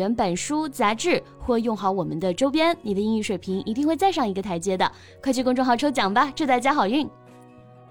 原版书、杂志，或用好我们的周边，你的英语水平一定会再上一个台阶的。快去公众号抽奖吧，祝大家好运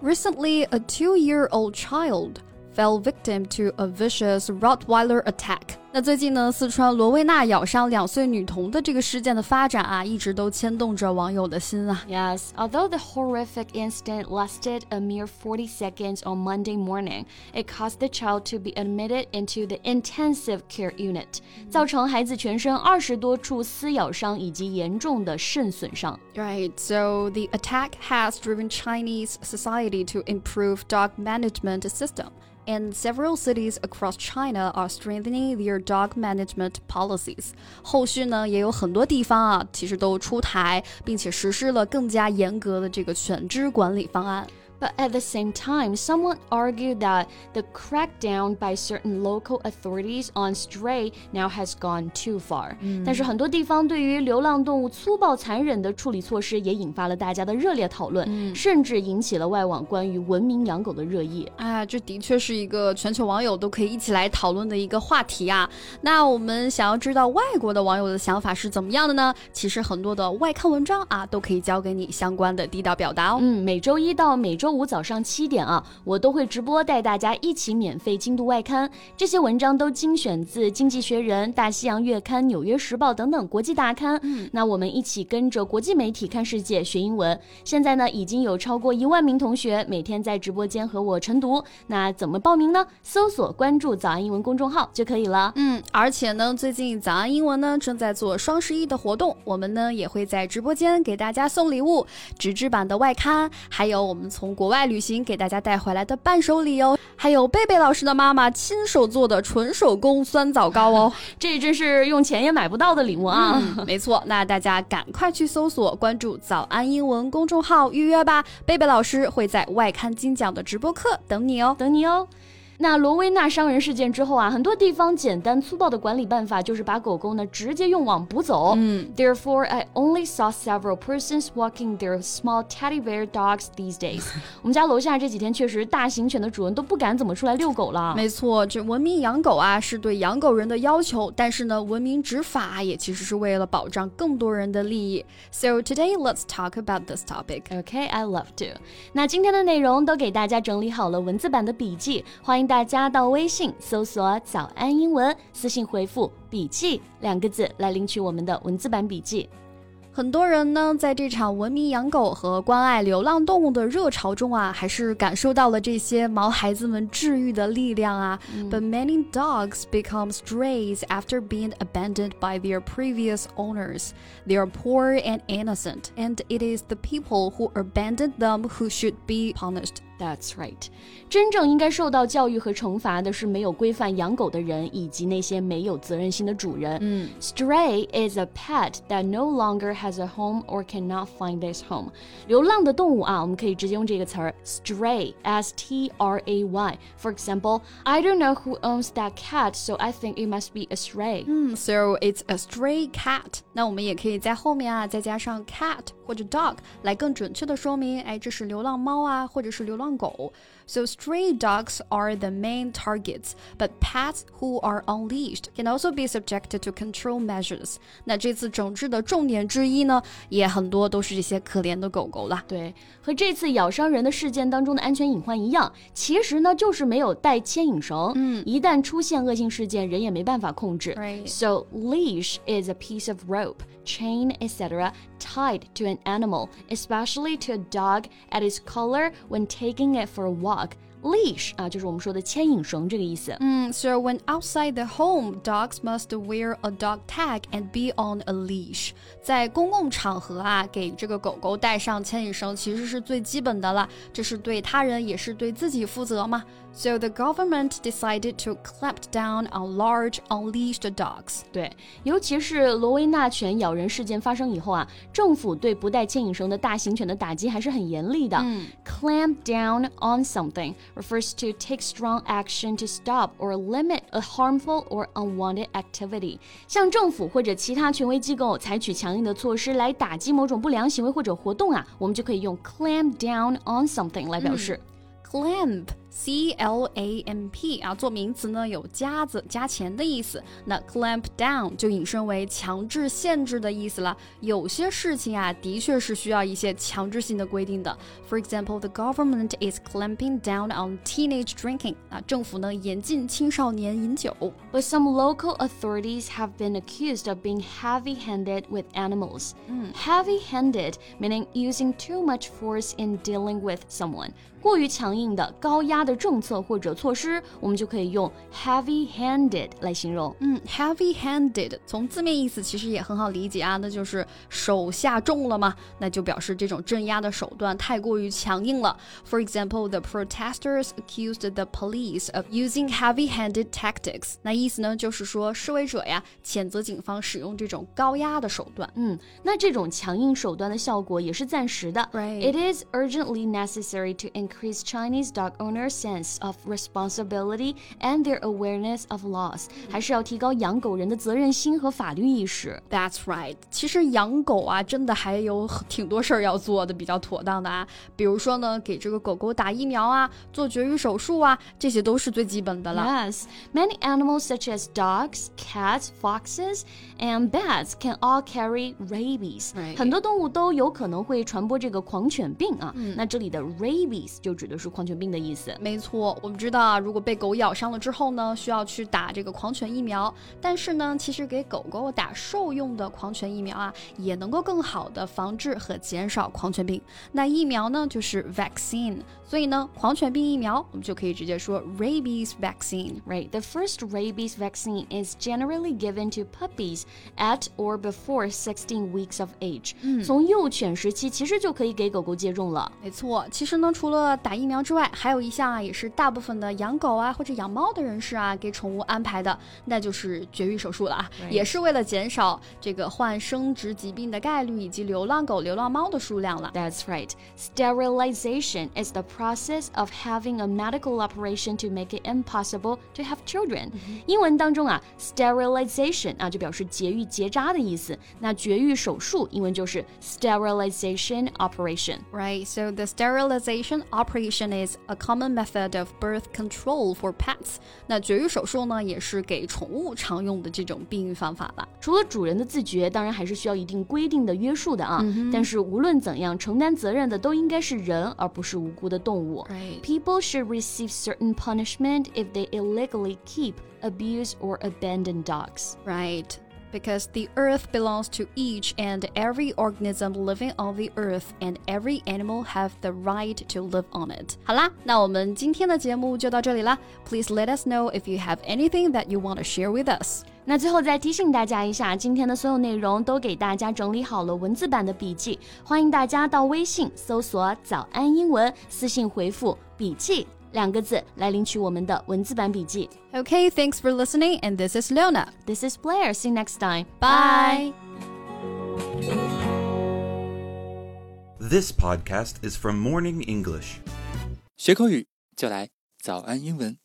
！Recently, a two-year-old child fell victim to a vicious Rottweiler attack. 那最近呢，四川罗威纳咬伤两岁女童的这个事件的发展啊，一直都牵动着网友的心啊。Yes, although the horrific incident lasted a mere 40 seconds on Monday morning, it caused the child to be admitted into the intensive care unit，造成孩子全身二十多处撕咬伤以及严重的肾损伤。Right, so the attack has driven Chinese society to improve dog management system and several cities across China are strengthening their dog management policies。后续呢，也有很多地方啊，其实都出台并且实施了更加严格的这个犬只管理方案。But at the same time, someone argued that the crackdown by certain local authorities on stray now has gone too far. 但是很多地方对于流浪动物粗暴残忍的处理措施也引发了大家的热烈讨论，甚至引起了外网关于文明养狗的热议。啊，这的确是一个全球网友都可以一起来讨论的一个话题啊。那我们想要知道外国的网友的想法是怎么样的呢？其实很多的外刊文章啊，都可以教给你相关的地道表达哦。嗯，每周一到每周。周五早上七点啊，我都会直播带大家一起免费精读外刊。这些文章都精选自《经济学人》《大西洋月刊》《纽约时报》等等国际大刊。嗯，那我们一起跟着国际媒体看世界，学英文。现在呢，已经有超过一万名同学每天在直播间和我晨读。那怎么报名呢？搜索关注“早安英文”公众号就可以了。嗯，而且呢，最近“早安英文”呢正在做双十一的活动，我们呢也会在直播间给大家送礼物，纸质版的外刊，还有我们从国外旅行给大家带回来的伴手礼哦，还有贝贝老师的妈妈亲手做的纯手工酸枣糕哦，这真是用钱也买不到的礼物啊！没错，那大家赶快去搜索关注“早安英文”公众号预约吧，贝贝老师会在外刊精讲的直播课等你哦，等你哦。那罗威纳伤人事件之后啊，很多地方简单粗暴的管理办法就是把狗狗呢直接用网捕走。嗯，Therefore, I only saw several persons walking their small teddy bear dogs these days。我们家楼下这几天确实大型犬的主人都不敢怎么出来遛狗了。没错，这文明养狗啊是对养狗人的要求，但是呢，文明执法也其实是为了保障更多人的利益。So today, let's talk about this topic. Okay, I love to。那今天的内容都给大家整理好了文字版的笔记，欢迎。大家到微信搜索“早安英文”，私信回复“笔记”两个字来领取我们的文字版笔记。很多人呢，在这场文明养狗和关爱流浪动物的热潮中啊，还是感受到了这些毛孩子们治愈的力量啊。But many dogs become strays after being abandoned by their previous owners. They are poor and innocent, and it is the people who abandoned them who should be punished. That's right，真正应该受到教育和惩罚的是没有规范养狗的人以及那些没有责任心的主人。嗯，Stray is a pet that no longer has a home or cannot find this home。流浪的动物啊，我们可以直接用这个词儿，stray，s t r a y。For example，I don't know who owns that cat，so I think it must be a stray。嗯，so it's a stray cat。那我们也可以在后面啊再加上 cat 或者 dog 来更准确的说明，哎，这是流浪猫啊，或者是流浪。 狗。So stray dogs are the main targets, but pets who are unleashed can also be subjected to control measures. 那这次整治的重点之一呢，也很多都是这些可怜的狗狗啦。对，和这次咬伤人的事件当中的安全隐患一样，其实呢就是没有带牵引绳。嗯，一旦出现恶性事件，人也没办法控制。Right. So leash is a piece of rope, chain, etc. tied to an animal, especially to a dog at its collar when taking it for a walk leash 啊，就是我们说的牵引绳这个意思。嗯，So when outside the home, dogs must wear a dog tag and be on a leash。在公共场合啊，给这个狗狗带上牵引绳，其实是最基本的了。这是对他人也是对自己负责嘛。 So the government decided to clamp down on large unleashed dogs. 对，尤其是罗威纳犬咬人事件发生以后啊，政府对不带牵引绳的大型犬的打击还是很严厉的。嗯 Clamp down on something refers to take strong action to stop or limit a harmful or unwanted activity。向政府或者其他权威机构采取强硬的措施来打击某种不良行为或者活动啊，我们就可以用 clamp down on something 来表示。 Clamp, C L A M P 啊，做名词呢有夹子、夹钳的意思。那 clamp down 就引申为强制、限制的意思了。有些事情啊，的确是需要一些强制性的规定的。For example, the government is clamping down on teenage drinking 啊，政府呢严禁青少年饮酒。But some local authorities have been accused of being heavy-handed with animals. Heavy-handed meaning using too much force in dealing with someone，过于强硬的、高压。的政策或者措施，我们就可以用 heavy handed 来形容。嗯，heavy-handed 从字面意思其实也很好理解啊，那就是手下重了嘛，那就表示这种镇压的手段太过于强硬了。For example, the protesters accused the police of using heavy-handed tactics。那意思呢，就是说示威者呀谴责警方使用这种高压的手段。嗯，那这种强硬手段的效果也是暂时的。 Right. It is urgently necessary to increase Chinese dog owners' Sense of responsibility and their awareness of laws. 还是要提高养狗人的责任心和法律意识。That's right。其实养狗啊，真的还有挺多事儿要做的，比较妥当的啊。比如说呢，给这个狗狗打疫苗啊，做绝育手术啊，这些都是最基本的了。Yes, many animals such as dogs, cats, foxes, and bats can all carry rabies. 很多动物都有可能会传播这个狂犬病啊。那这里的 rabies 就指的是狂犬病的意思。没错，我们知道啊，如果被狗咬伤了之后呢，需要去打这个狂犬疫苗。但是呢，其实给狗狗打兽用的狂犬疫苗啊，也能够更好的防治和减少狂犬病。那疫苗呢，就是 vaccine，所以呢，狂犬病疫苗我们就可以直接说 rabies vaccine。Right, the first rabies vaccine is generally given to puppies at or before 16 weeks of age. 从幼犬时期其实就可以给狗狗接种了。没错，其实呢，除了打疫苗之外，还有一项 啊，也是大部分的养狗啊或者养猫的人士啊给宠物安排的，那就是绝育手术了啊 Right. 也是为了减少这个患生殖疾病的概率以及流浪狗、流浪猫的数量了。 That's right. Sterilization is the process of having a medical operation to make it impossible to have children. 英文当中啊，sterilization 啊就表示节育结扎的意思。那绝育手术英文就是 sterilization operation。 Right, so the sterilization operation is a common method of birth control for pets. 那绝育手术呢，也是给宠物常用的这种避孕方法了。除了主人的自觉，当然还是需要一定规定的约束的啊。但是无论怎样，承担责任的都应该是人，而不是无辜的动物。 Right. People should receive certain punishment if they illegally keep, abuse, or abandon dogs. Right. Because the earth belongs to each and every organism living on the earth, and every animal have the right to live on it. 好啦，那我们今天的节目就到这里啦。Please let us know if you have anything that you want to share with us. 那最后再提醒大家一下，今天的所有内容都给大家整理好了文字版的笔记，欢迎大家到微信搜索“早安英文”，私信回复“笔记” 两个字来领取我们的文字版笔记。 Okay, thanks for listening, and this is Leona. This is Blair. See you next time. Bye. This podcast is from Morning English. 学口语就来早安英文。